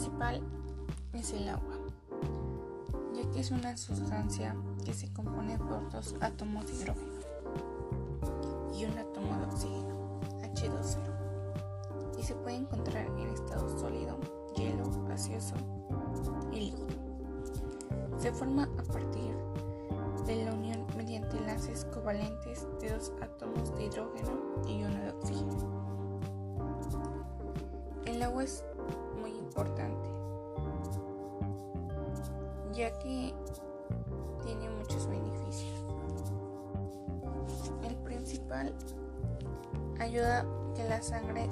principal es el agua, ya que es una sustancia que se compone por dos átomos de hidrógeno y un átomo de oxígeno, H2O, y se puede encontrar en estado sólido, hielo, gaseoso y líquido. Se forma a partir de la unión mediante enlaces covalentes de dos átomos de hidrógeno y uno de oxígeno. El agua es muy importante, ya que tiene muchos beneficios. El principal ayuda que la sangre,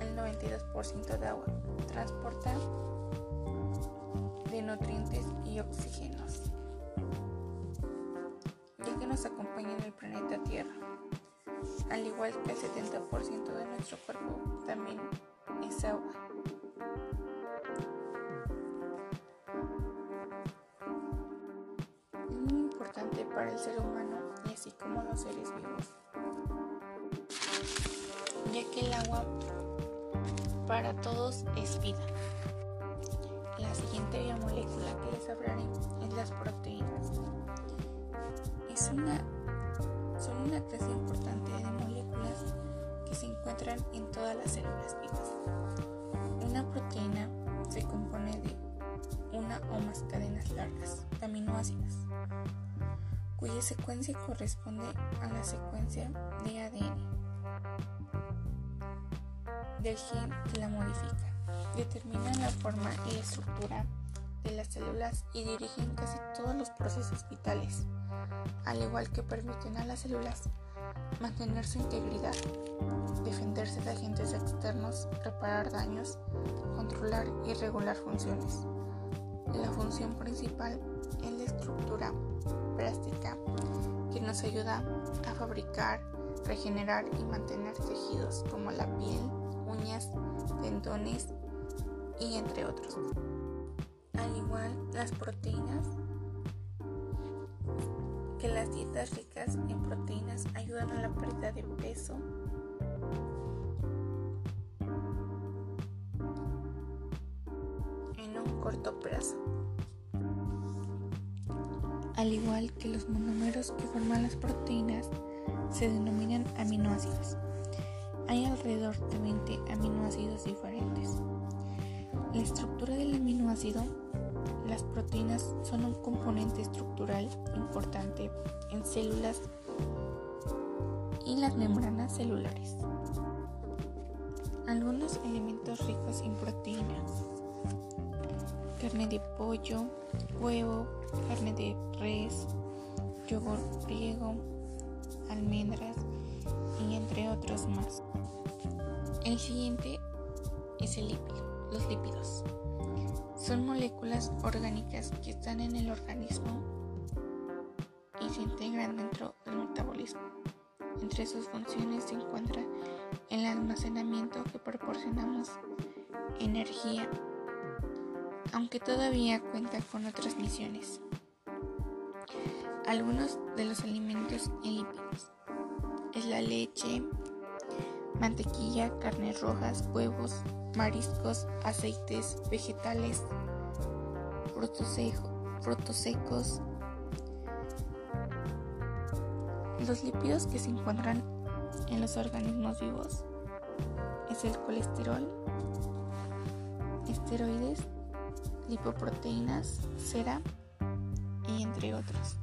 el 92% de agua, transporta de nutrientes y oxígenos, ya que nos acompaña en el planeta Tierra. Al igual que el 70% de nuestro cuerpo también es agua. Para el ser humano y así como los seres vivos, ya que el agua para todos es vida. La siguiente biomolécula que les hablaré es las proteínas. Es una, son una clase importante de moléculas que se encuentran en todas las células vivas. Una proteína se compone de una o más cadenas largas de aminoácidos, cuya secuencia corresponde a la secuencia de ADN del gen que la modifica. Determinan la forma y estructura de las células y dirigen casi todos los procesos vitales, al igual que permiten a las células mantener su integridad, defenderse de agentes externos, reparar daños, controlar y regular funciones. La función principal es la estructura plástica que nos ayuda a fabricar, regenerar y mantener tejidos como la piel, uñas, tendones y entre otros. Al igual, las proteínas que las dietas ricas en proteínas ayudan a la pérdida de peso, en un corto plazo. Al igual que los monómeros que forman las proteínas se denominan aminoácidos. Hay alrededor de 20 aminoácidos diferentes. La estructura del aminoácido las proteínas son un componente estructural importante en células y las membranas celulares. Algunos elementos ricos en proteínas. Carne de pollo, huevo, carne de res, yogur griego, almendras y entre otros más. El siguiente es el lípido, los lípidos. Son moléculas orgánicas que están en el organismo y se integran dentro del metabolismo. Entre sus funciones se encuentra el almacenamiento que proporcionamos energía, aunque todavía cuenta con otras misiones. Algunos de los alimentos en lípidos es la leche, mantequilla, carnes rojas, huevos, mariscos, aceites vegetales, frutos, secos. Los lípidos que se encuentran en los organismos vivos es el colesterol, esteroides, lipoproteínas, cera y entre otros.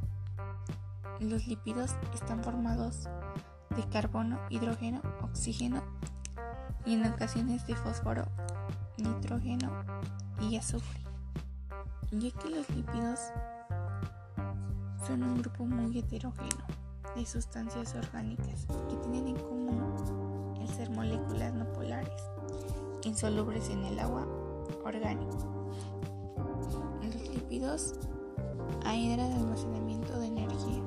Los lípidos están formados de carbono, hidrógeno, oxígeno y en ocasiones de fósforo, nitrógeno y azufre, ya que los lípidos son un grupo muy heterogéneo de sustancias orgánicas que tienen en común el ser moléculas no polares, insolubles en el agua orgánico. Lípidos ayudan al almacenamiento de energía.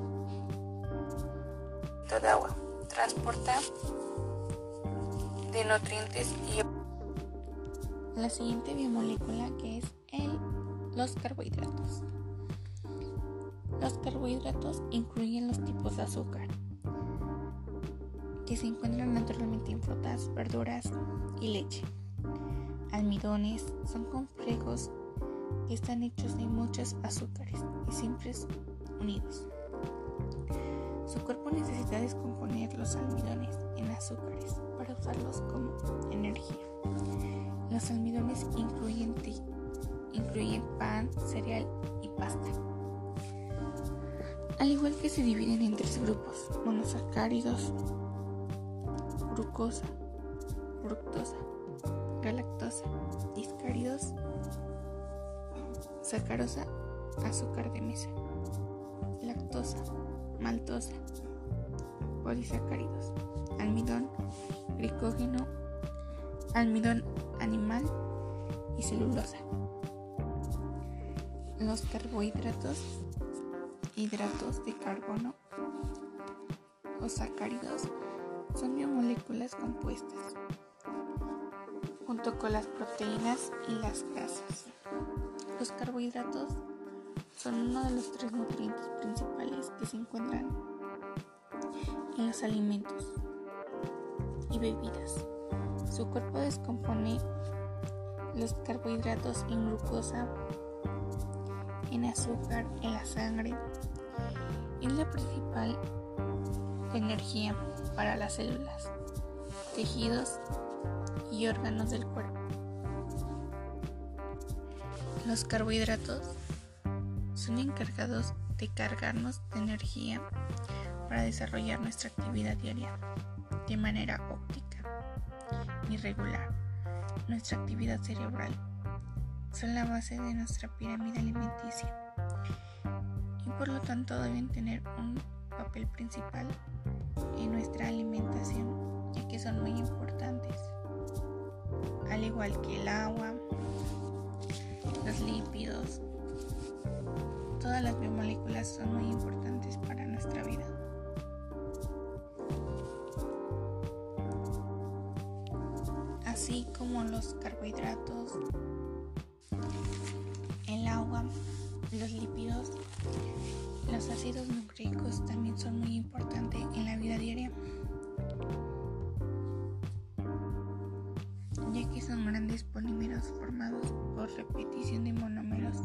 Toda agua transporta de nutrientes y la siguiente biomolécula que es el, los carbohidratos. Los carbohidratos incluyen los tipos de azúcar que se encuentran naturalmente en frutas, verduras y leche. almidones son complejos están hechos de muchos azúcares y simples unidos. Su cuerpo necesita descomponer los almidones en azúcares para usarlos como energía. Los almidones incluyen, incluyen pan, cereal y pasta. Al igual que se dividen en tres grupos, monosacáridos, glucosa, fructosa, galactosa, discáridos, sacarosa, azúcar de mesa, lactosa, maltosa, polisacáridos, almidón, glicógeno, almidón animal y celulosa. Los carbohidratos, hidratos de carbono o sacáridos son biomoléculas compuestas junto con las proteínas y las grasas. Los carbohidratos son uno de los tres nutrientes principales que se encuentran en los alimentos y bebidas. Su cuerpo descompone los carbohidratos en glucosa, en azúcar, en la sangre. Es la principal energía para las células, tejidos y órganos del cuerpo. Los carbohidratos son encargados de cargarnos de energía para desarrollar nuestra actividad diaria de manera óptica y regular. Nuestra actividad cerebral son la base de nuestra pirámide alimenticia y por lo tanto deben tener un papel principal en nuestra alimentación ya que son muy importantes al igual que el agua los lípidos. Todas las biomoléculas son muy importantes para nuestra vida. Así como los carbohidratos el agua los lípidos los ácidos nucleicos también son muy importantes en la vida diaria, ya que son grandes formados por repetición de monómeros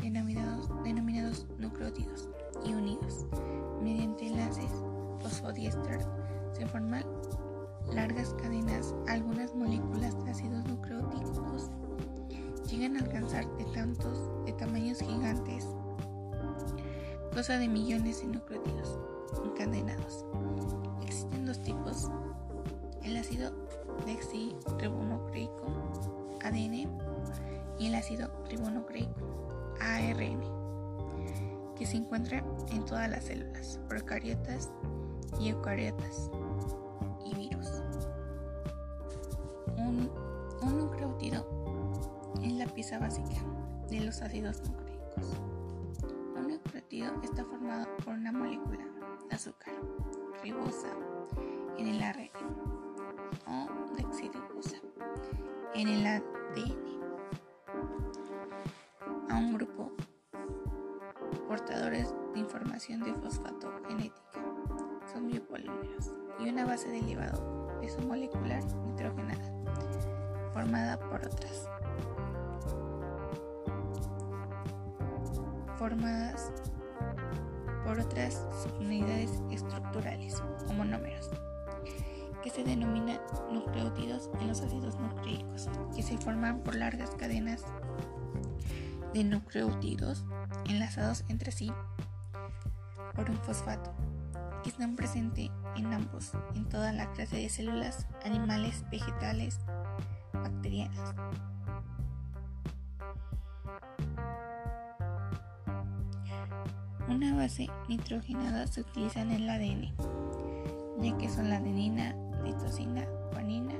denominados, denominados nucleótidos y unidos mediante enlaces fosfodiéster. Se forman largas cadenas, algunas moléculas de ácidos nucleóticos llegan a alcanzar de tantos de tamaños gigantes cosa de millones de nucleótidos encadenados. Existen dos tipos, el ácido deoxirribonucleico ADN y el ácido ribonucleico ARN, que se encuentran en todas las células, procariotas y eucariotas y virus. Un, un nucleótido es la pieza básica de los ácidos nucleicos está formado por una molécula de azúcar ribosa en el ARN o deoxirribosa en el ADN a un grupo portadores de información de fosfato genética. Son biopolímeros y una base de elevado peso molecular nitrogenada formada por otras formadas por otras subunidades estructurales o monómeros, que se denominan nucleótidos en los ácidos nucleicos, que se forman por largas cadenas de nucleótidos enlazados entre sí por un fosfato, que están presentes en ambos, en toda la clase de células animales, vegetales, bacterianas. Una base nitrogenada se utiliza en el ADN, ya que son la adenina, citosina, guanina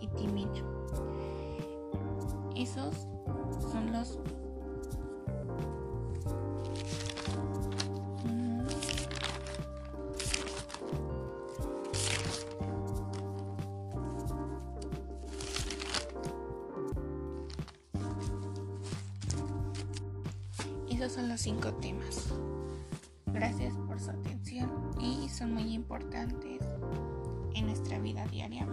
y timina. Esos son los Esos son los cinco temas. Gracias por su atención y son muy importantes en nuestra vida diaria.